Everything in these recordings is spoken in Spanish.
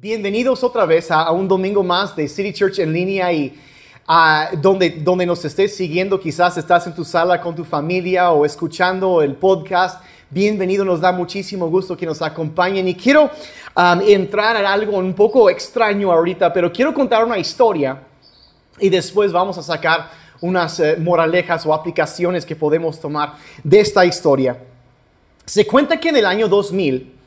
Bienvenidos otra vez a, un domingo más de City Church en línea y uh, donde, donde nos estés siguiendo, quizás estás en tu sala con tu familia o escuchando el podcast. Bienvenido, nos da muchísimo gusto que nos acompañen y quiero um, entrar a algo un poco extraño ahorita, pero quiero contar una historia y después vamos a sacar unas uh, moralejas o aplicaciones que podemos tomar de esta historia. Se cuenta que en el año 2000,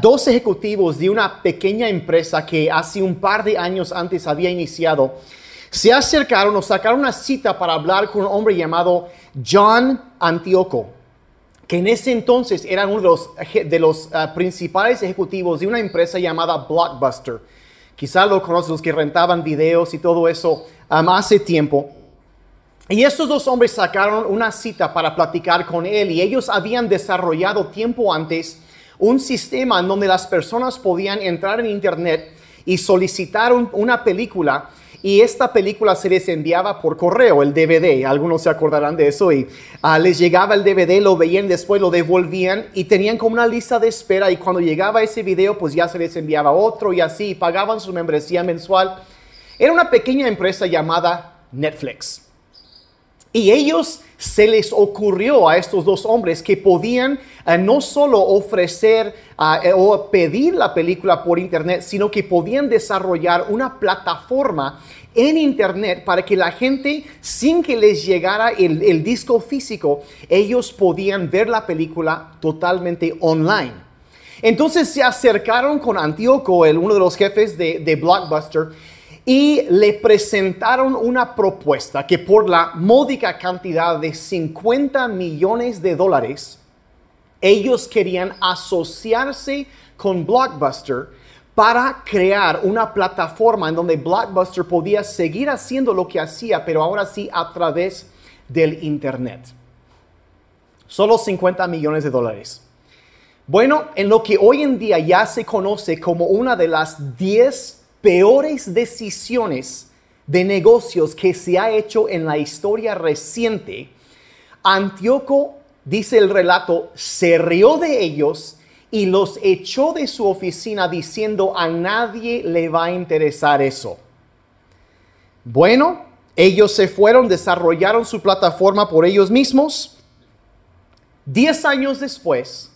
dos ejecutivos de una pequeña empresa que hace un par de años antes había iniciado se acercaron o sacaron una cita para hablar con un hombre llamado John Antioco, que en ese entonces era uno de los, de los ah, principales ejecutivos de una empresa llamada Blockbuster. Quizá lo conocen los que rentaban videos y todo eso um, hace tiempo. Y estos dos hombres sacaron una cita para platicar con él y ellos habían desarrollado tiempo antes un sistema en donde las personas podían entrar en Internet y solicitar una película y esta película se les enviaba por correo, el DVD, algunos se acordarán de eso, y ah, les llegaba el DVD, lo veían, después lo devolvían y tenían como una lista de espera y cuando llegaba ese video pues ya se les enviaba otro y así, pagaban su membresía mensual. Era una pequeña empresa llamada Netflix. Y ellos se les ocurrió a estos dos hombres que podían eh, no solo ofrecer eh, o pedir la película por internet, sino que podían desarrollar una plataforma en internet para que la gente, sin que les llegara el, disco físico, ellos podían ver la película totalmente online. Entonces se acercaron con Antíoco, el, uno de los jefes de, de Blockbuster, y le presentaron una propuesta que por la módica cantidad de 50 millones de dólares, ellos querían asociarse con Blockbuster para crear una plataforma en donde Blockbuster podía seguir haciendo lo que hacía, pero ahora sí a través del Internet. Solo 50 millones de dólares. Bueno, en lo que hoy en día ya se conoce como una de las 10 peores decisiones de negocios que se ha hecho en la historia reciente, Antíoco, dice el relato, se rió de ellos y los echó de su oficina diciendo a nadie le va a interesar eso. Bueno, ellos se fueron, desarrollaron su plataforma por ellos mismos. Diez años después,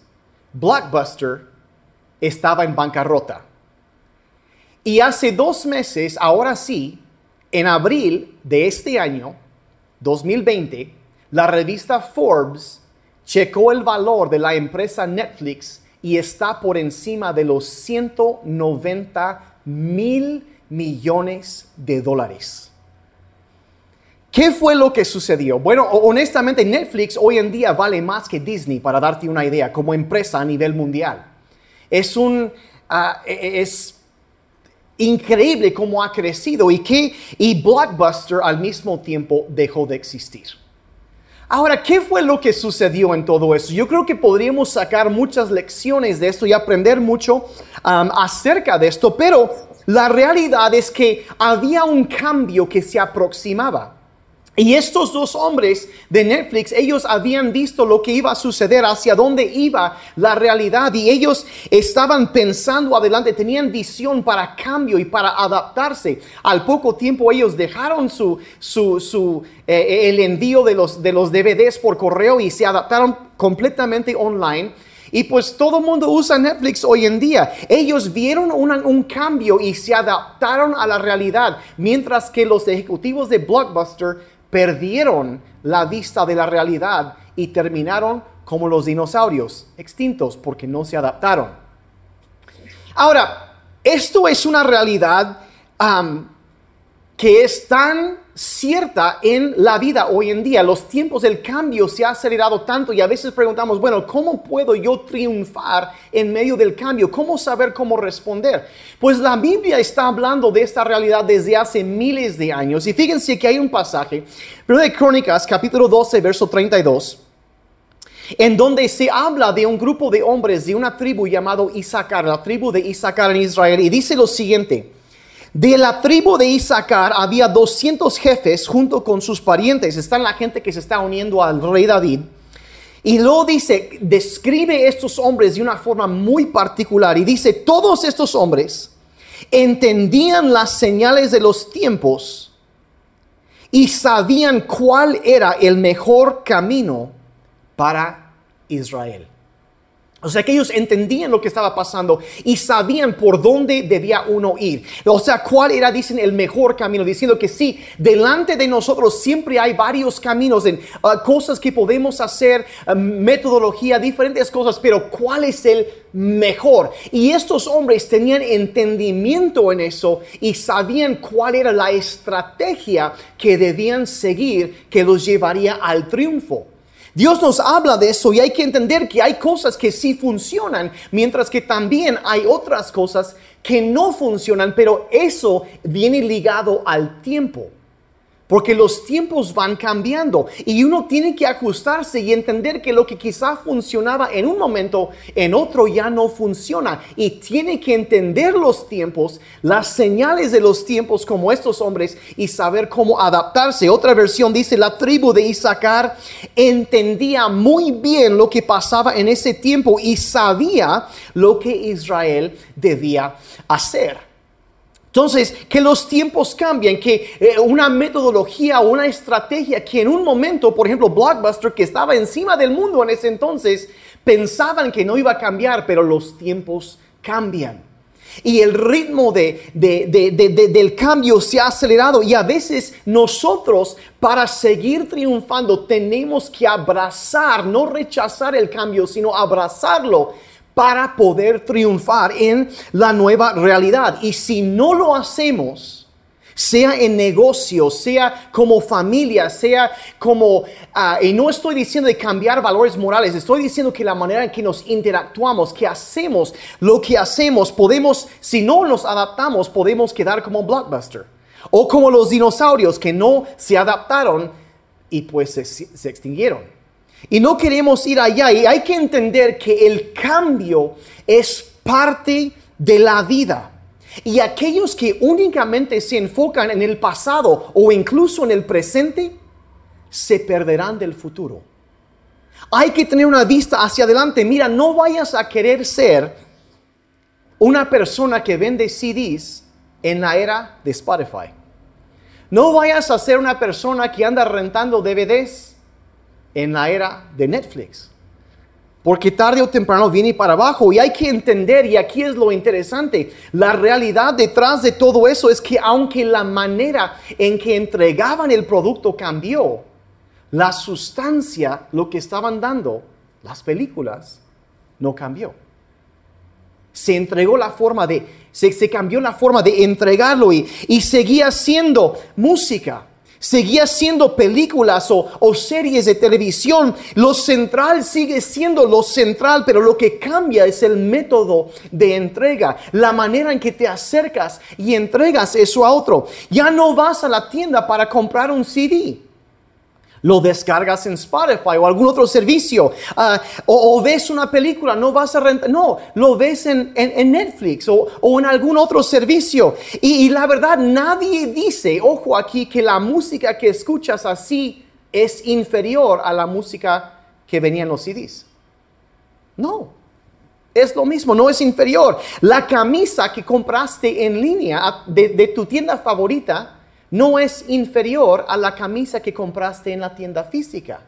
Blockbuster estaba en bancarrota. Y hace dos meses, ahora sí, en abril de este año, 2020, la revista Forbes checó el valor de la empresa Netflix y está por encima de los 190 mil millones de dólares. ¿Qué fue lo que sucedió? Bueno, honestamente Netflix hoy en día vale más que Disney, para darte una idea, como empresa a nivel mundial. Es un... Ah, e, e, es increíble cómo ha crecido y que y Blockbuster al mismo tiempo dejó de existir. Ahora, ¿qué fue lo que sucedió en todo eso? Yo creo que podríamos sacar muchas lecciones de esto y aprender mucho um, acerca de esto, pero la realidad es que había un cambio que se aproximaba. Y estos dos hombres de Netflix, ellos habían visto lo que iba a suceder, hacia dónde iba la realidad y ellos estaban pensando adelante, tenían visión para cambio y para adaptarse. Al poco tiempo ellos dejaron su, su, eh, el envío de los, de los DVDs por correo y se adaptaron completamente online. Y pues todo el mundo usa Netflix hoy en día. Ellos vieron un cambio y se adaptaron a la realidad, mientras que los ejecutivos de Blockbuster perdieron la vista de la realidad y terminaron como los dinosaurios, extintos porque no se adaptaron. Ahora, esto es una realidad que es tan cierta en la vida hoy en día. Los tiempos del cambio se ha acelerado tanto y a veces preguntamos, bueno, ¿cómo puedo yo triunfar en medio del cambio? ¿Cómo saber cómo responder? Pues la Biblia está hablando de esta realidad desde hace miles de años. Y fíjense que hay un pasaje, primero de Crónicas, capítulo 12, verso 32 en donde se habla de un grupo de hombres de una tribu llamado Isaacar, la tribu de Isaacar en Israel, y dice lo siguiente, de la tribu de Isaacar había 200 jefes junto con sus parientes. Están la gente que se está uniendo al rey David. Y luego dice, describe estos hombres de una forma muy particular y dice, todos estos hombres entendían las señales de los tiempos y sabían cuál era el mejor camino para Israel. O sea que ellos entendían lo que estaba pasando y sabían por dónde debía uno ir. O sea, cuál era, dicen, el mejor camino. Diciendo que sí, delante de nosotros siempre hay varios caminos, en uh, cosas que podemos hacer, uh, metodología, diferentes cosas, pero cuál es el mejor. Y estos hombres tenían entendimiento en eso y sabían cuál era la estrategia que debían seguir que los llevaría al triunfo. Dios nos habla de eso y hay que entender que hay cosas que sí funcionan, mientras que también hay otras cosas que no funcionan, pero eso viene ligado al tiempo porque los tiempos van cambiando y uno tiene que ajustarse y entender que lo que quizá funcionaba en un momento, en otro ya no funciona y tiene que entender los tiempos, las señales de los tiempos como estos hombres y saber cómo adaptarse. Otra versión dice, la tribu de Isaacar entendía muy bien lo que pasaba en ese tiempo y sabía lo que Israel debía hacer. Entonces, que los tiempos cambian, que eh, una metodología o una estrategia que en un momento, por ejemplo, Blockbuster, que estaba encima del mundo en ese entonces, pensaban que no iba a cambiar, pero los tiempos cambian. Y el ritmo de, del cambio se ha acelerado y a veces nosotros para seguir triunfando tenemos que abrazar, no rechazar el cambio, sino abrazarlo para poder triunfar en la nueva realidad. Y si no lo hacemos, sea en negocio, sea como familia, sea como, ah, y no estoy diciendo de cambiar valores morales, estoy diciendo que la manera en que nos interactuamos, que hacemos, lo que hacemos, podemos, si no nos adaptamos, podemos quedar como Blockbuster. O como los dinosaurios que no se adaptaron y pues se extinguieron. Y no queremos ir allá. Y hay que entender que el cambio es parte de la vida. Y aquellos que únicamente se enfocan en el pasado o incluso en el presente, se perderán del futuro. Hay que tener una vista hacia adelante. Mira, no vayas a querer ser una persona que vende CDs en la era de Spotify. No vayas a ser una persona que anda rentando DVDs en la era de Netflix. Porque tarde o temprano viene para abajo y hay que entender, y aquí es lo interesante, la realidad detrás de todo eso es que aunque la manera en que entregaban el producto cambió, la sustancia, lo que estaban dando, las películas, no cambió. Se entregó la forma de, se, cambió la forma de entregarlo y, y seguía siendo música seguía siendo películas o, series de televisión. Lo central sigue siendo lo central, pero lo que cambia es el método de entrega, la manera en que te acercas y entregas eso a otro. Ya no vas a la tienda para comprar un CD lo descargas en Spotify o algún otro servicio, ah, o, ves una película, no vas a rentar, no, lo ves en, Netflix o, en algún otro servicio. Y, y la verdad, nadie dice, ojo aquí, que la música que escuchas así es inferior a la música que venía en los CDs. No, es lo mismo, no es inferior. La camisa que compraste en línea de, de tu tienda favorita, no es inferior a la camisa que compraste en la tienda física.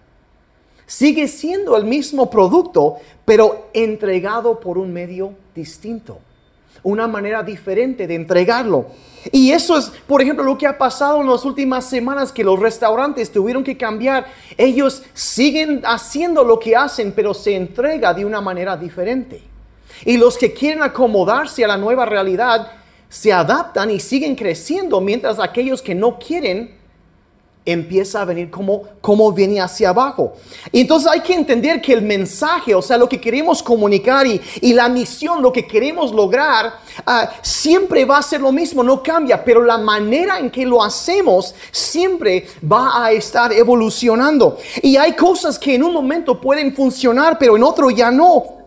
Sigue siendo el mismo producto, pero entregado por un medio distinto, una manera diferente de entregarlo. Y eso es, por ejemplo, lo que ha pasado en las últimas semanas, que los restaurantes tuvieron que cambiar. Ellos siguen haciendo lo que hacen, pero se entrega de una manera diferente. Y los que quieren acomodarse a la nueva realidad, se adaptan y siguen creciendo, mientras aquellos que no quieren empieza a venir como, como viene hacia abajo. Y entonces hay que entender que el mensaje, o sea, lo que queremos comunicar y, la misión, lo que queremos lograr, ah, siempre va a ser lo mismo, no cambia, pero la manera en que lo hacemos siempre va a estar evolucionando. Y hay cosas que en un momento pueden funcionar, pero en otro ya no.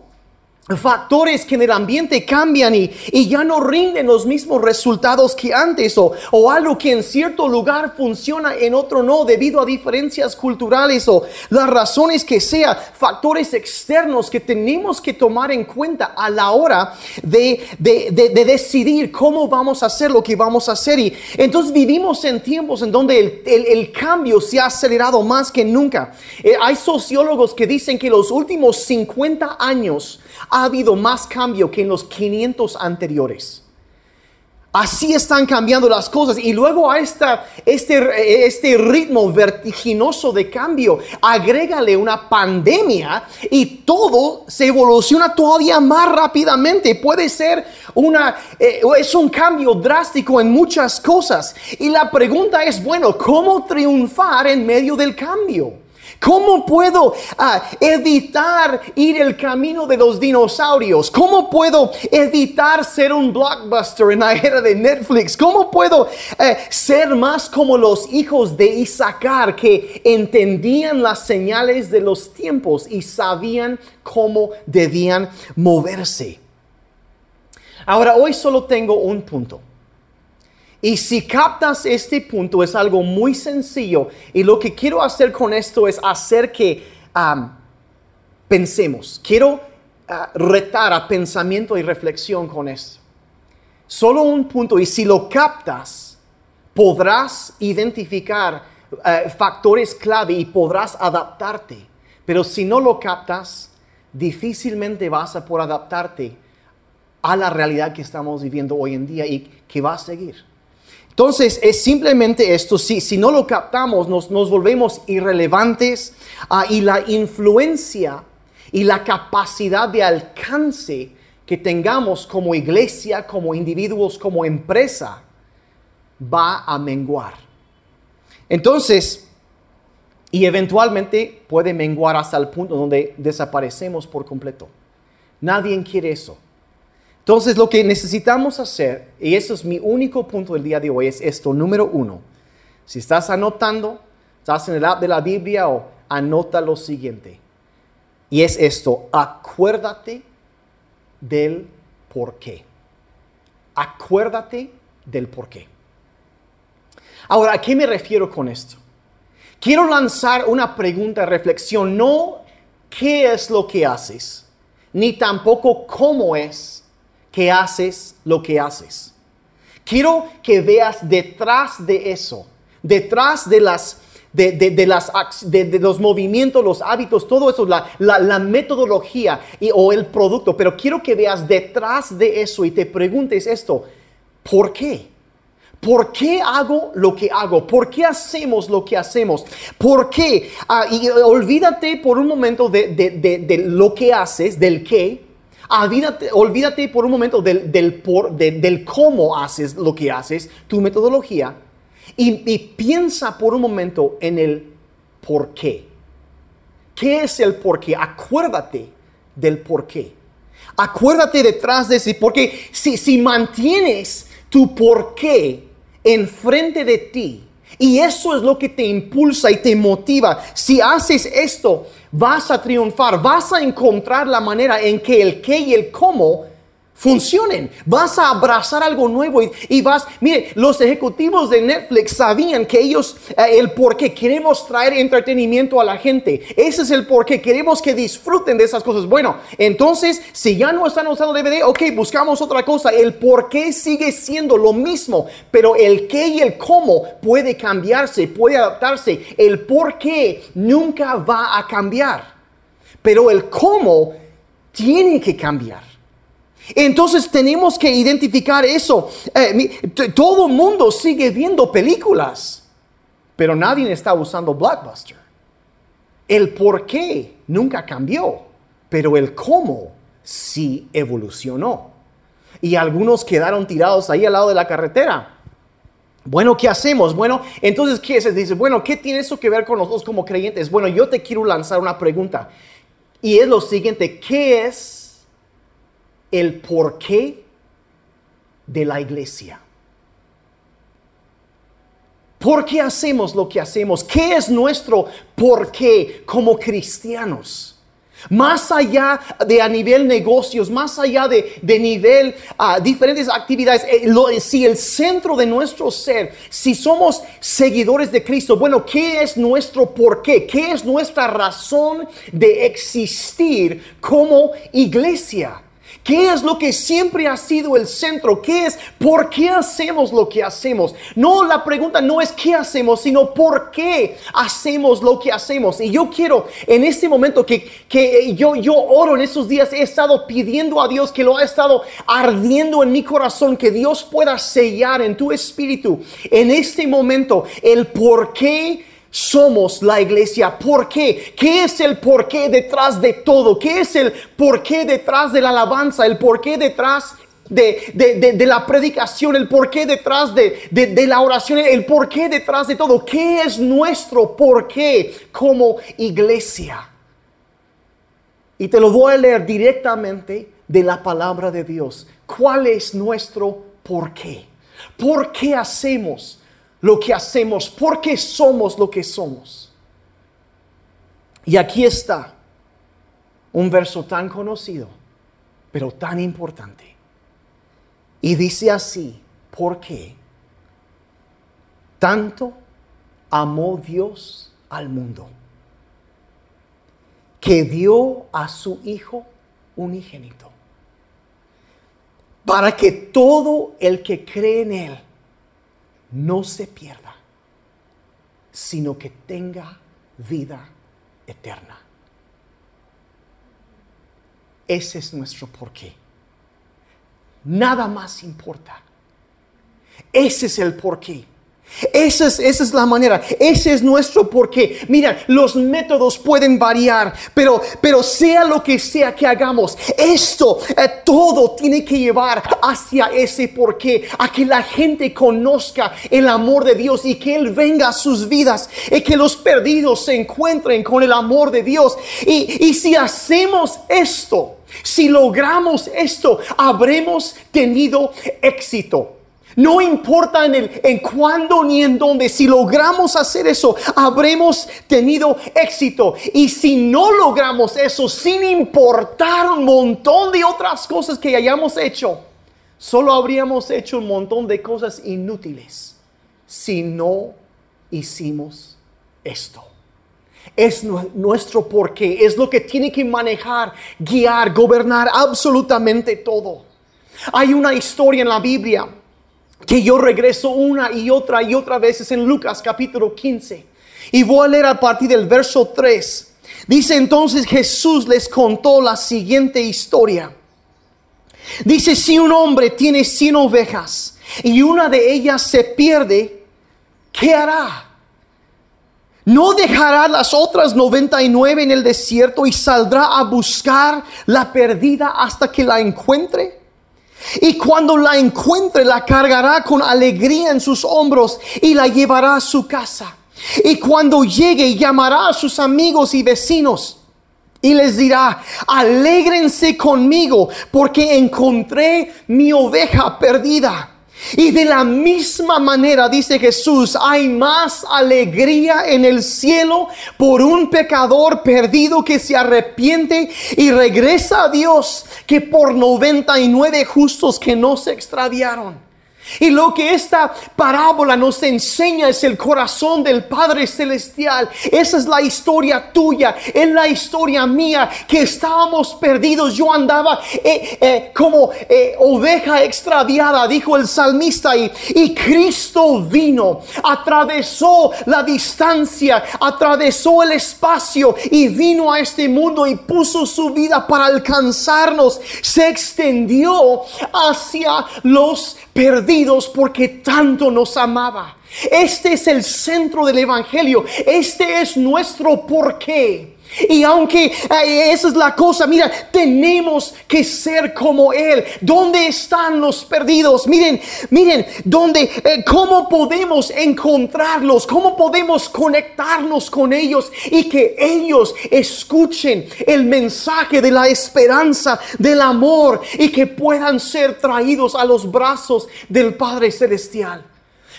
Factores que en el ambiente cambian y, y, ya no rinden los mismos resultados que antes o, o, algo que en cierto lugar funciona en otro no debido a diferencias culturales o las razones que sea, factores externos que tenemos que tomar en cuenta a la hora de, de, de, de decidir cómo vamos a hacer lo que vamos a hacer. Y entonces vivimos en tiempos en donde el, el, el cambio se ha acelerado más que nunca. Eh, hay sociólogos que dicen que los últimos 50 años ha habido más cambio que en los 500 anteriores. Así están cambiando las cosas. Y luego a esta, este, este ritmo vertiginoso de cambio, agrégale una pandemia y todo se evoluciona todavía más rápidamente. Puede ser una, eh, es un cambio drástico en muchas cosas. Y la pregunta es, bueno, ¿cómo triunfar en medio del cambio? ¿Cómo puedo ah, evitar ir el camino de los dinosaurios? ¿Cómo puedo evitar ser un blockbuster en la era de Netflix? ¿Cómo puedo eh, ser más como los hijos de Isaacar que entendían las señales de los tiempos y sabían cómo debían moverse? Ahora, hoy solo tengo un punto. Y si captas este punto es algo muy sencillo y lo que quiero hacer con esto es hacer que pensemos. Quiero ah, retar a pensamiento y reflexión con esto. Solo un punto y si lo captas podrás identificar eh, factores clave y podrás adaptarte. Pero si no lo captas, difícilmente vas a poder adaptarte a la realidad que estamos viviendo hoy en día y que va a seguir. Entonces es simplemente esto, si, no lo captamos nos, volvemos irrelevantes uh, y la influencia y la capacidad de alcance que tengamos como iglesia, como individuos, como empresa, va a menguar. Entonces, y eventualmente puede menguar hasta el punto donde desaparecemos por completo. Nadie quiere eso. Entonces lo que necesitamos hacer, y eso es mi único punto del día de hoy, es esto, número uno. Si estás anotando, estás en el app de la Biblia o anota lo siguiente. Y es esto, acuérdate del por qué. Acuérdate del por qué. Ahora, ¿a qué me refiero con esto? Quiero lanzar una pregunta reflexión, no qué es lo que haces, ni tampoco cómo es que haces lo que haces. Quiero que veas detrás de eso, detrás de las de, las, de, los movimientos, los hábitos, todo eso, la, la, metodología y, o el producto. Pero quiero que veas detrás de eso y te preguntes esto, ¿por qué? ¿Por qué hago lo que hago? ¿Por qué hacemos lo que hacemos? ¿Por qué? Ah, y olvídate por un momento de, de lo que haces, del qué, olvídate por un momento del, del, cómo haces lo que haces, tu metodología, y, piensa por un momento en el por qué. ¿Qué es el por qué? Acuérdate del por qué. Acuérdate detrás de ese, porque si, si mantienes tu por qué enfrente de ti, y eso es lo que te impulsa y te motiva. Si haces esto, vas a triunfar, vas a encontrar la manera en que el qué y el cómo funcionen. Vas a abrazar algo nuevo y, vas, mire, los ejecutivos de Netflix sabían que ellos, eh, el por qué queremos traer entretenimiento a la gente. Ese es el por qué queremos que disfruten de esas cosas. Bueno, entonces, si ya no están usando DVD, ok, buscamos otra cosa. El por qué sigue siendo lo mismo, pero el qué y el cómo puede cambiarse, puede adaptarse. El por qué nunca va a cambiar, pero el cómo tiene que cambiar. Entonces tenemos que identificar eso. Eh, todo el mundo sigue viendo películas, pero nadie está usando Blockbuster. El por qué nunca cambió, pero el cómo sí evolucionó. Y algunos quedaron tirados ahí al lado de la carretera. Bueno, ¿qué hacemos? Bueno, entonces, ¿qué se dice? Bueno, ¿qué tiene eso que ver con nosotros como creyentes? Bueno, yo te quiero lanzar una pregunta. Y es lo siguiente, ¿qué es el porqué de la iglesia. ¿Por qué hacemos lo que hacemos? ¿Qué es nuestro porqué como cristianos? Más allá de a nivel negocios, más allá de, de nivel uh, diferentes actividades, eh, si el centro de nuestro ser, si somos seguidores de Cristo, bueno, ¿qué es nuestro porqué? ¿Qué es nuestra razón de existir como iglesia? ¿Qué es lo que siempre ha sido el centro? ¿Qué es por qué hacemos lo que hacemos? No, la pregunta no es qué hacemos, sino por qué hacemos lo que hacemos. Y yo quiero en este momento que, que yo, yo oro en estos días, he estado pidiendo a Dios que lo ha estado ardiendo en mi corazón, que Dios pueda sellar en tu espíritu en este momento el por qué somos la iglesia. ¿Por qué? ¿Qué es el porqué detrás de todo? ¿Qué es el porqué detrás de la alabanza? ¿El porqué detrás de, la predicación? ¿El porqué detrás de, la oración? ¿El porqué detrás de todo? ¿Qué es nuestro porqué como iglesia? Y te lo voy a leer directamente de la palabra de Dios. ¿Cuál es nuestro porqué? ¿Por qué hacemos? Lo que hacemos, porque somos lo que somos. Y aquí está un verso tan conocido, pero tan importante. Y dice así, porque tanto amó Dios al mundo, que dio a su Hijo unigénito, para que todo el que cree en Él no se pierda, sino que tenga vida eterna. Ese es nuestro porqué. Nada más importa. Ese es el porqué. Esa es, esa es, la manera, ese es nuestro porqué. Mira, los métodos pueden variar, pero, pero sea lo que sea que hagamos, esto eh, todo tiene que llevar hacia ese porqué, a que la gente conozca el amor de Dios y que Él venga a sus vidas y que los perdidos se encuentren con el amor de Dios. Y, y si hacemos esto, si logramos esto, habremos tenido éxito. No importa en, el, en cuándo ni en dónde, si logramos hacer eso, habremos tenido éxito. Y si no logramos eso, sin importar un montón de otras cosas que hayamos hecho, solo habríamos hecho un montón de cosas inútiles si no hicimos esto. Es nuestro porqué, es lo que tiene que manejar, guiar, gobernar absolutamente todo. Hay una historia en la Biblia que yo regreso una y otra y otra veces en Lucas capítulo 15. Y voy a leer a partir del verso 3. Dice entonces Jesús les contó la siguiente historia. Dice, si un hombre tiene 100 ovejas y una de ellas se pierde, ¿qué hará? ¿No dejará las otras 99 en el desierto y saldrá a buscar la perdida hasta que la encuentre? Y cuando la encuentre, la cargará con alegría en sus hombros y la llevará a su casa. Y cuando llegue, llamará a sus amigos y vecinos y les dirá, alégrense conmigo porque encontré mi oveja perdida. Y de la misma manera, dice Jesús, hay más alegría en el cielo por un pecador perdido que se arrepiente y regresa a Dios que por 99 justos que no se extraviaron. Y lo que esta parábola nos enseña es el corazón del Padre Celestial. Esa es la historia tuya, es la historia mía, que estábamos perdidos. Yo andaba eh, eh, como eh, oveja extraviada, dijo el salmista, y, y Cristo vino, atravesó la distancia, atravesó el espacio y vino a este mundo y puso su vida para alcanzarnos. Se extendió hacia los perdidos porque tanto nos amaba. Este es el centro del Evangelio. Este es nuestro porqué. Y aunque esa es la cosa, mira, tenemos que ser como Él. ¿Dónde están los perdidos? Miren, miren, ¿dónde, eh, cómo podemos encontrarlos? ¿Cómo podemos conectarnos con ellos y que ellos escuchen el mensaje de la esperanza, del amor y que puedan ser traídos a los brazos del Padre Celestial?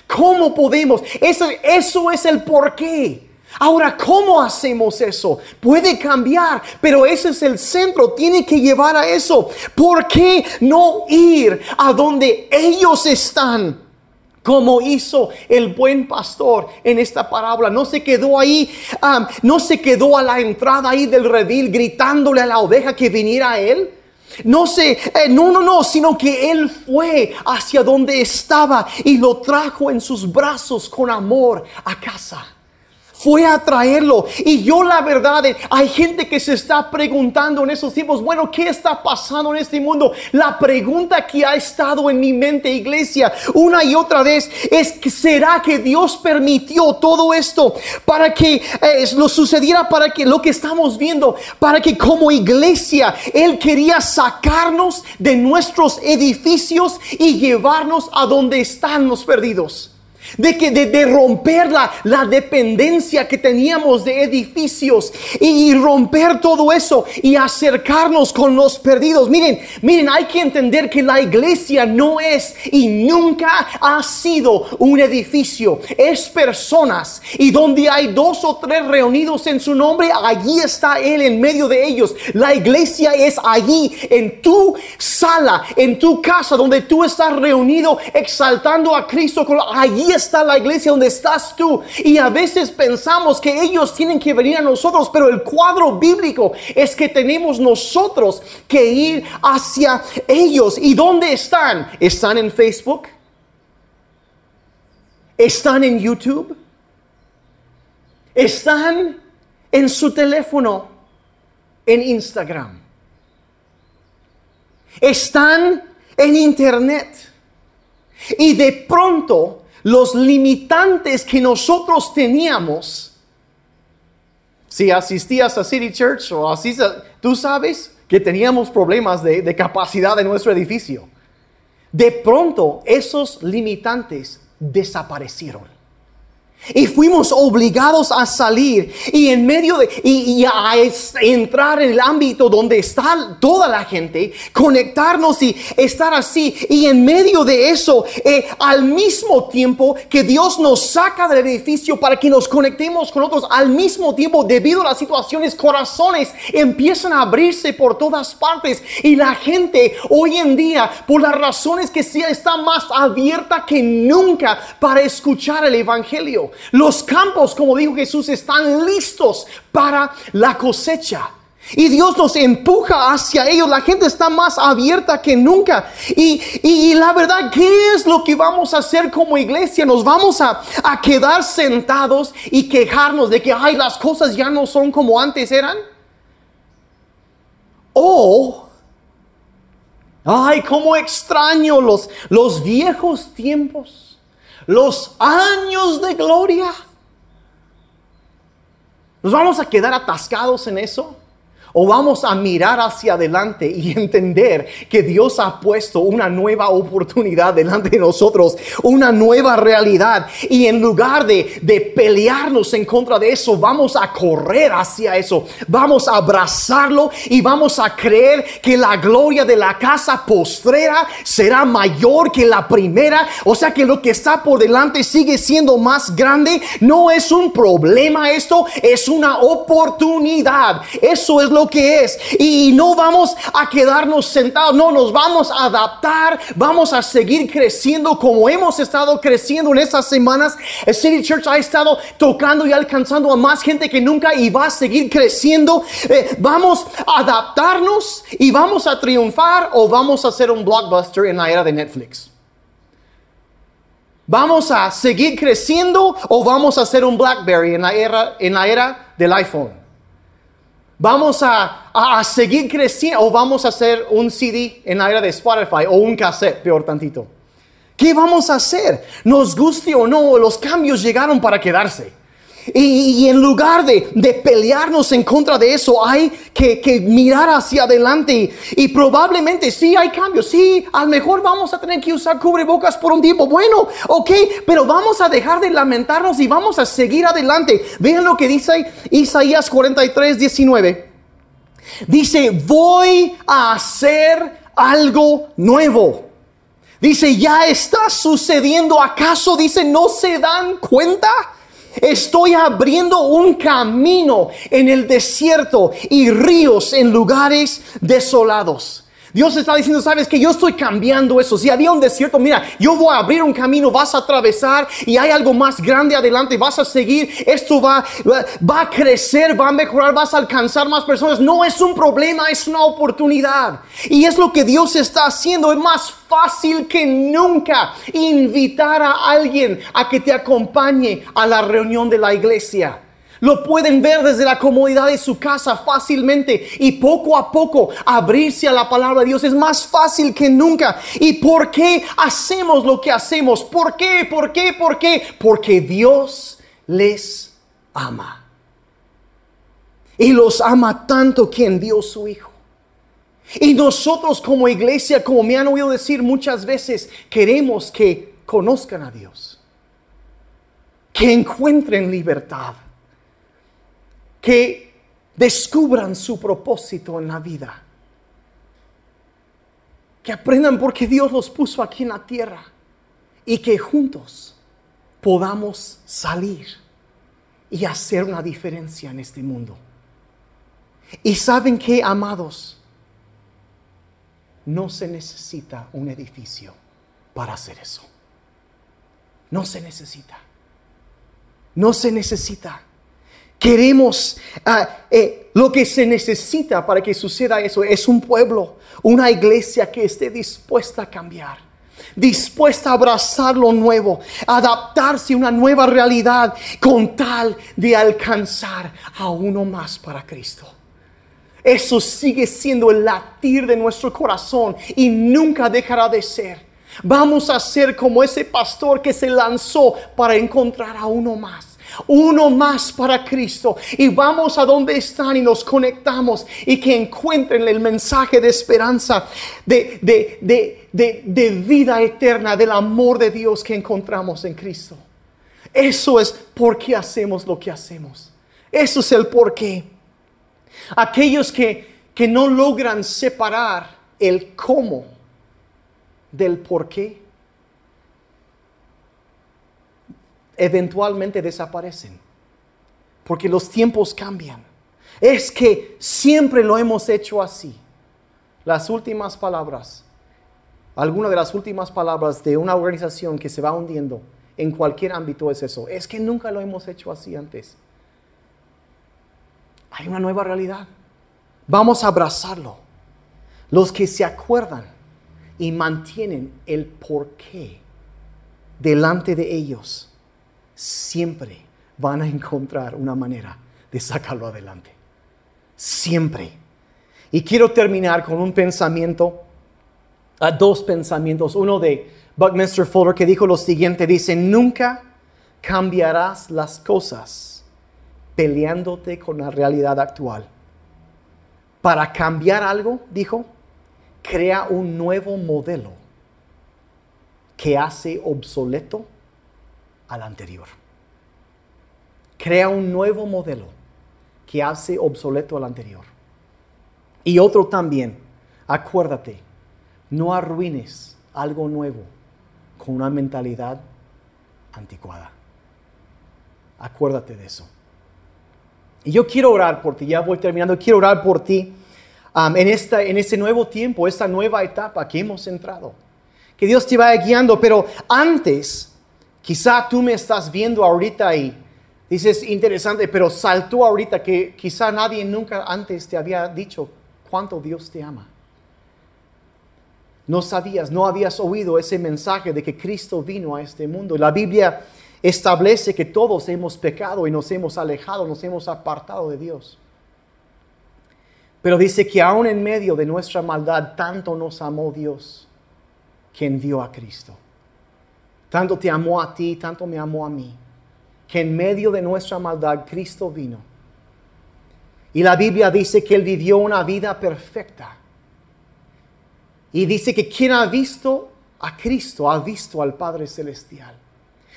¿Cómo podemos? Eso, eso es el porqué. Ahora, ¿cómo hacemos eso? Puede cambiar, pero ese es el centro, tiene que llevar a eso. ¿Por qué no ir a donde ellos están? Como hizo el buen pastor en esta parábola. No se quedó ahí, no se quedó a la entrada ahí del redil gritándole a la oveja que viniera a él. No sé, eh, no, no, no, sino que Él fue hacia donde estaba y lo trajo en sus brazos con amor a casa fue a traerlo. Y yo la verdad, eh, hay gente que se está preguntando en esos tiempos, bueno, ¿qué está pasando en este mundo? La pregunta que ha estado en mi mente, iglesia, una y otra vez, es, ¿será que Dios permitió todo esto para que eh, lo sucediera, para que lo que estamos viendo, para que como iglesia, Él quería sacarnos de nuestros edificios y llevarnos a donde están los perdidos? De, que, de, romper la, la, dependencia que teníamos de edificios y, romper todo eso y acercarnos con los perdidos. Miren, miren, hay que entender que la iglesia no es y nunca ha sido un edificio, es personas y donde hay dos o tres reunidos en su nombre, allí está Él en medio de ellos. La iglesia es allí, en tu sala, en tu casa, donde tú estás reunido exaltando a Cristo. Allí está la iglesia donde estás tú. Y a veces pensamos que ellos tienen que venir a nosotros, pero el cuadro bíblico es que tenemos nosotros que ir hacia ellos. ¿Y dónde están? ¿Están en Facebook? ¿Están en YouTube? ¿Están en su teléfono? ¿En Instagram? ¿Están en Internet? Y de pronto los limitantes que nosotros teníamos, si asistías a City Church o así, tú sabes que teníamos problemas de, de capacidad en nuestro edificio. De pronto esos limitantes desaparecieron. Y fuimos obligados a salir y en medio de y, a entrar en el ámbito donde está toda la gente, conectarnos y estar así. Y en medio de eso, eh, al mismo tiempo que Dios nos saca del edificio para que nos conectemos con otros, al mismo tiempo, debido a las situaciones, corazones empiezan a abrirse por todas partes. Y la gente hoy en día, por las razones que sea, está más abierta que nunca para escuchar el Evangelio. Los campos, como dijo Jesús, están listos para la cosecha. Y Dios nos empuja hacia ellos. La gente está más abierta que nunca. Y, la verdad, ¿qué es lo que vamos a hacer como iglesia? Nos vamos a, a quedar sentados y quejarnos de que, ay, las cosas ya no son como antes eran. O, ay, cómo extraño los, los viejos tiempos los años de gloria. ¿Nos vamos a quedar atascados en eso? ¿O vamos a mirar hacia adelante y entender que Dios ha puesto una nueva oportunidad delante de nosotros, una nueva realidad? Y en lugar de, de pelearnos en contra de eso, vamos a correr hacia eso, vamos a abrazarlo y vamos a creer que la gloria de la casa postrera será mayor que la primera. O sea que lo que está por delante sigue siendo más grande. No es un problema esto, es una oportunidad. Eso es lo que es. Y no vamos a quedarnos sentados, no, nos vamos a adaptar, vamos a seguir creciendo como hemos estado creciendo en estas semanas. City Church ha estado tocando y alcanzando a más gente que nunca y va a seguir creciendo. Eh, vamos a adaptarnos y vamos a triunfar o vamos a hacer un blockbuster en la era de Netflix. ¿Vamos a seguir creciendo o vamos a hacer un BlackBerry en la era, en la era del iPhone? ¿Vamos a, seguir creciendo o vamos a hacer un CD en la era de Spotify o un cassette, peor tantito? ¿Qué vamos a hacer? Nos guste o no, los cambios llegaron para quedarse. Y, en lugar de, pelearnos en contra de eso, hay que, mirar hacia adelante. Y, probablemente sí hay cambios. Sí, a lo mejor vamos a tener que usar cubrebocas por un tiempo. Bueno, ok, pero vamos a dejar de lamentarnos y vamos a seguir adelante. Vean lo que dice Isaías 43, 19. Dice, voy a hacer algo nuevo. Dice, ya está sucediendo. ¿Acaso dice, no se dan cuenta? Estoy abriendo un camino en el desierto y ríos en lugares desolados. Dios está diciendo, sabes que yo estoy cambiando eso. Si había un desierto, mira, yo voy a abrir un camino, vas a atravesar y hay algo más grande adelante, vas a seguir, esto va, va a crecer, va a mejorar, vas a alcanzar más personas. No es un problema, es una oportunidad. Y es lo que Dios está haciendo. Es más fácil que nunca invitar a alguien a que te acompañe a la reunión de la iglesia. Lo pueden ver desde la comodidad de su casa fácilmente y poco a poco abrirse a la palabra de Dios es más fácil que nunca. ¿Y por qué hacemos lo que hacemos? ¿Por qué? ¿Por qué? ¿Por qué? Porque Dios les ama. Y los ama tanto que envió su Hijo. Y nosotros como iglesia, como me han oído decir muchas veces, queremos que conozcan a Dios. Que encuentren libertad que descubran su propósito en la vida. Que aprendan porque Dios los puso aquí en la tierra y que juntos podamos salir y hacer una diferencia en este mundo. Y saben que, amados, no se necesita un edificio para hacer eso. No se necesita. No se necesita. Queremos ah, eh, lo que se necesita para que suceda eso. Es un pueblo, una iglesia que esté dispuesta a cambiar, dispuesta a abrazar lo nuevo, adaptarse a una nueva realidad con tal de alcanzar a uno más para Cristo. Eso sigue siendo el latir de nuestro corazón y nunca dejará de ser. Vamos a ser como ese pastor que se lanzó para encontrar a uno más uno más para Cristo y vamos a donde están y nos conectamos y que encuentren el mensaje de esperanza, de, de, vida eterna, del amor de Dios que encontramos en Cristo. Eso es por qué hacemos lo que hacemos. Eso es el por qué. Aquellos que, que no logran separar el cómo del por qué eventualmente desaparecen. Porque los tiempos cambian. Es que siempre lo hemos hecho así. Las últimas palabras, alguna de las últimas palabras de una organización que se va hundiendo en cualquier ámbito es eso. Es que nunca lo hemos hecho así antes. Hay una nueva realidad. Vamos a abrazarlo. Los que se acuerdan y mantienen el porqué delante de ellos siempre van a encontrar una manera de sacarlo adelante. Siempre. Y quiero terminar con un pensamiento, a dos pensamientos. Uno de Buckminster Fuller que dijo lo siguiente, dice, nunca cambiarás las cosas peleándote con la realidad actual. Para cambiar algo, dijo, crea un nuevo modelo que hace obsoleto al anterior. Crea un nuevo modelo que hace obsoleto al anterior. Y otro también, acuérdate, no arruines algo nuevo con una mentalidad anticuada. Acuérdate de eso. Y yo quiero orar por ti, ya voy terminando, quiero orar por ti en, esta, en este nuevo tiempo, esta nueva etapa que hemos entrado. Que Dios te vaya guiando, pero antes Quizá tú me estás viendo ahorita y dices, interesante, pero saltó ahorita que quizá nadie nunca antes te había dicho cuánto Dios te ama. No sabías, no habías oído ese mensaje de que Cristo vino a este mundo. La Biblia establece que todos hemos pecado y nos hemos alejado, nos hemos apartado de Dios. Pero dice que aún en medio de nuestra maldad, tanto nos amó Dios que envió a Cristo. Tanto te amó a ti, tanto me amó a mí, que en medio de nuestra maldad Cristo vino. Y la Biblia dice que Él vivió una vida perfecta. Y dice que quien ha visto a Cristo ha visto al Padre Celestial.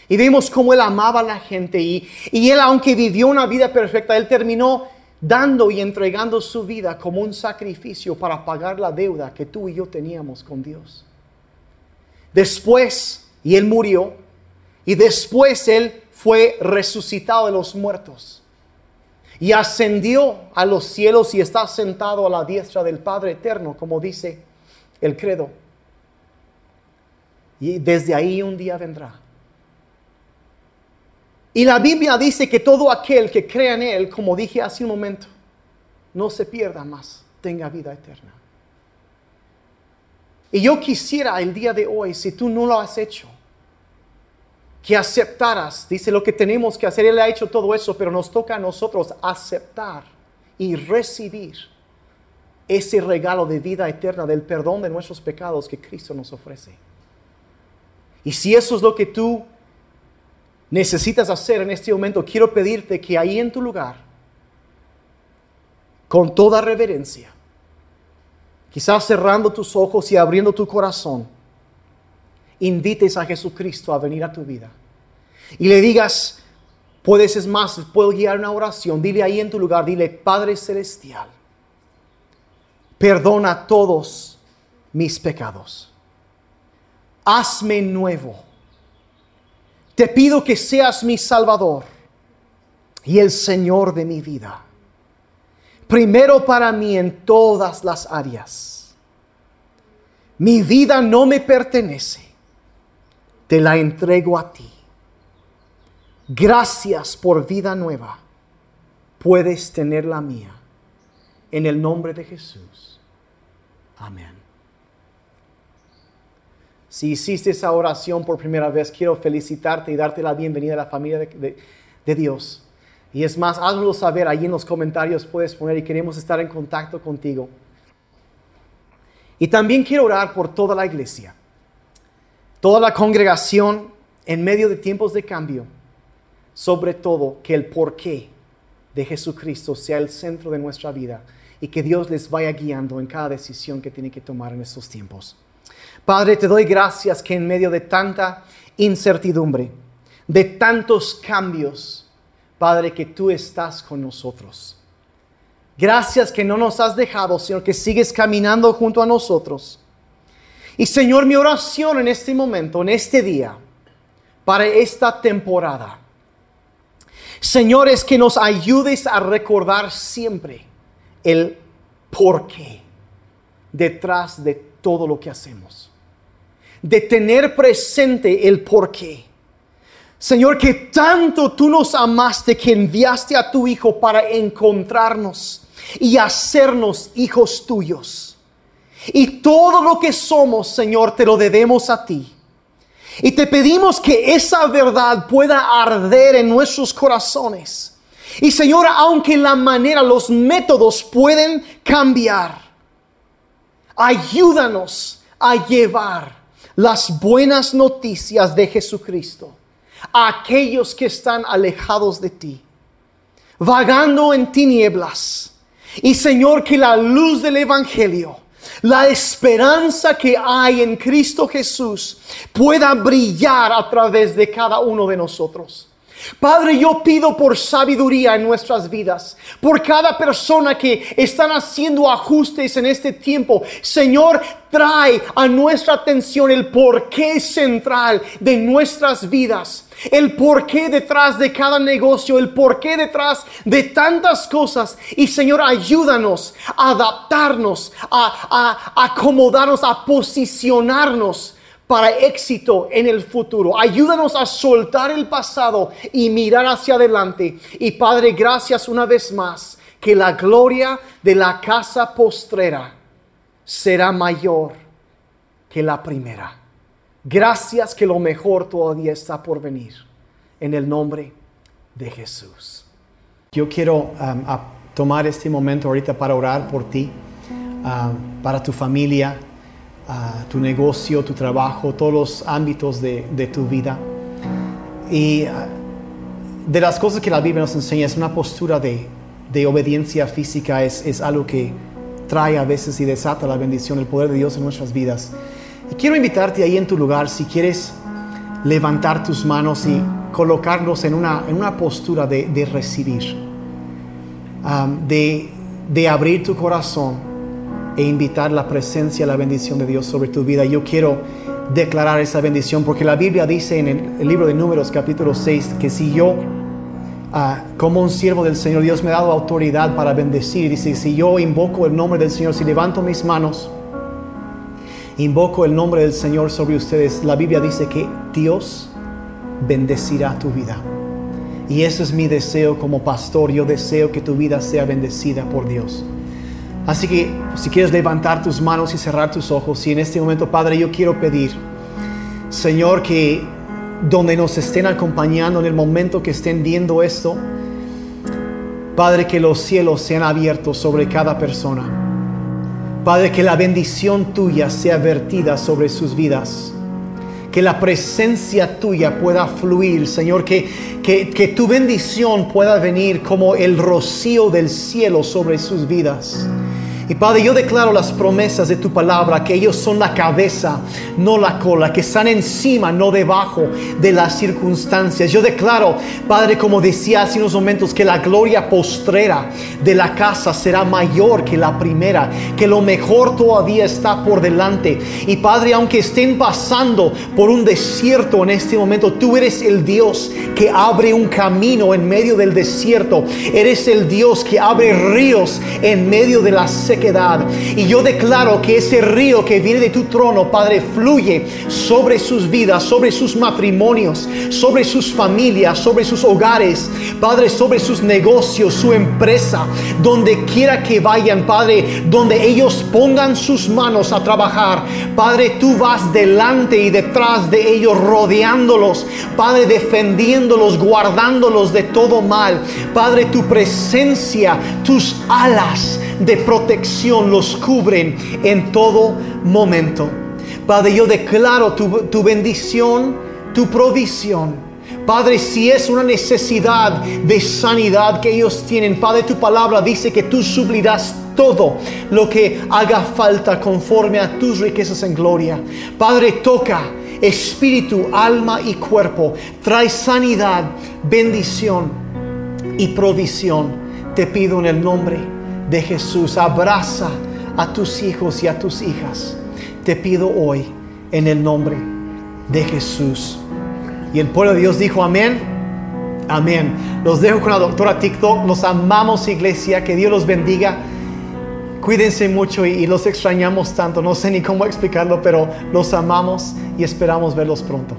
Y vemos cómo Él amaba a la gente y, y Él, aunque vivió una vida perfecta, Él terminó dando y entregando su vida como un sacrificio para pagar la deuda que tú y yo teníamos con Dios. Después y él murió y después él fue resucitado de los muertos y ascendió a los cielos y está sentado a la diestra del Padre eterno, como dice el credo. Y desde ahí un día vendrá. Y la Biblia dice que todo aquel que crea en Él, como dije hace un momento, no se pierda más, tenga vida eterna. Y yo quisiera el día de hoy, si tú no lo has hecho, que aceptaras, dice lo que tenemos que hacer, Él ha hecho todo eso, pero nos toca a nosotros aceptar y recibir ese regalo de vida eterna, del perdón de nuestros pecados que Cristo nos ofrece. Y si eso es lo que tú necesitas hacer en este momento, quiero pedirte que ahí en tu lugar, con toda reverencia, quizás cerrando tus ojos y abriendo tu corazón, invites a Jesucristo a venir a tu vida. Y le digas, puedes es más, puedo guiar una oración, dile ahí en tu lugar, dile, Padre Celestial, perdona todos mis pecados, hazme nuevo, te pido que seas mi Salvador y el Señor de mi vida, primero para mí en todas las áreas. Mi vida no me pertenece te la entrego a ti. Gracias por vida nueva. Puedes tener la mía. En el nombre de Jesús. Amén. Si hiciste esa oración por primera vez, quiero felicitarte y darte la bienvenida a la familia de, Dios. Y es más, hazlo saber allí en los comentarios, puedes poner y queremos estar en contacto contigo. Y también quiero orar por toda la iglesia toda la congregación en medio de tiempos de cambio, sobre todo que el porqué de Jesucristo sea el centro de nuestra vida y que Dios les vaya guiando en cada decisión que tienen que tomar en estos tiempos. Padre, te doy gracias que en medio de tanta incertidumbre, de tantos cambios, Padre, que tú estás con nosotros. Gracias que no nos has dejado, sino que sigues caminando junto a nosotros. Y Señor, mi oración en este momento, en este día, para esta temporada, Señor, es que nos ayudes a recordar siempre el porqué detrás de todo lo que hacemos. De tener presente el porqué. Señor, que tanto tú nos amaste que enviaste a tu Hijo para encontrarnos y hacernos hijos tuyos. Y todo lo que somos, Señor, te lo debemos a ti. Y te pedimos que esa verdad pueda arder en nuestros corazones. Y Señor, aunque la manera, los métodos pueden cambiar, ayúdanos a llevar las buenas noticias de Jesucristo a aquellos que están alejados de ti, vagando en tinieblas. Y Señor, que la luz del Evangelio la esperanza que hay en Cristo Jesús pueda brillar a través de cada uno de nosotros. Padre, yo pido por sabiduría en nuestras vidas, por cada persona que están haciendo ajustes en este tiempo. Señor, trae a nuestra atención el porqué central de nuestras vidas el porqué detrás de cada negocio, el porqué detrás de tantas cosas. Y Señor, ayúdanos a adaptarnos, a, acomodarnos, a posicionarnos para éxito en el futuro. Ayúdanos a soltar el pasado y mirar hacia adelante. Y Padre, gracias una vez más que la gloria de la casa postrera será mayor que la primera. Gracias que lo mejor todavía está por venir. En el nombre de Jesús. Yo quiero um, tomar este momento ahorita para orar por ti, um, para tu familia, uh, tu negocio, tu trabajo, todos los ámbitos de, tu vida. Y uh, de las cosas que la Biblia nos enseña es una postura de, obediencia física, es, es algo que trae a veces y desata la bendición, el poder de Dios en nuestras vidas. Y quiero invitarte ahí en tu lugar, si quieres levantar tus manos y colocarlos en una, en una postura de, recibir, um, de, de abrir tu corazón e invitar la presencia, la bendición de Dios sobre tu vida. Yo quiero declarar esa bendición, porque la Biblia dice en el, libro de Números capítulo 6 que si yo Ah, como un siervo del Señor, Dios me ha dado autoridad para bendecir. Dice, si yo invoco el nombre del Señor, si levanto mis manos, invoco el nombre del Señor sobre ustedes, la Biblia dice que Dios bendecirá tu vida. Y ese es mi deseo como pastor. Yo deseo que tu vida sea bendecida por Dios. Así que si quieres levantar tus manos y cerrar tus ojos, y en este momento, Padre, yo quiero pedir, Señor, que donde nos estén acompañando en el momento que estén viendo esto, Padre, que los cielos sean abiertos sobre cada persona. Padre, que la bendición tuya sea vertida sobre sus vidas. Que la presencia tuya pueda fluir, Señor. Que, que, que tu bendición pueda venir como el rocío del cielo sobre sus vidas. Y Padre, yo declaro las promesas de tu palabra, que ellos son la cabeza, no la cola, que están encima, no debajo de las circunstancias. Yo declaro, Padre, como decía hace unos momentos, que la gloria postrera de la casa será mayor que la primera, que lo mejor todavía está por delante. Y Padre, aunque estén pasando por un desierto en este momento, tú eres el Dios que abre un camino en medio del desierto. Eres el Dios que abre ríos en medio de la Y yo declaro que ese río que viene de tu trono, Padre, fluye sobre sus vidas, sobre sus matrimonios, sobre sus familias, sobre sus hogares, Padre, sobre sus negocios, su empresa, donde quiera que vayan, Padre, donde ellos pongan sus manos a trabajar. Padre, tú vas delante y detrás de ellos, rodeándolos, Padre, defendiéndolos, guardándolos de todo mal. Padre, tu presencia, tus alas de protección los cubren en todo momento. Padre, yo declaro tu, tu bendición, tu provisión. Padre, si es una necesidad de sanidad que ellos tienen, Padre, tu palabra dice que tú suplirás todo lo que haga falta conforme a tus riquezas en gloria. Padre, toca espíritu, alma y cuerpo. Trae sanidad, bendición y provisión. Te pido en el nombre de Jesús. Abraza a tus hijos y a tus hijas. Te pido hoy en el nombre de Jesús. Y el pueblo de Dios dijo amén. Amén. Los dejo con la doctora TikTok. Los amamos, iglesia. Que Dios los bendiga. Cuídense mucho y, y, los extrañamos tanto. No sé ni cómo explicarlo, pero los amamos y esperamos verlos pronto.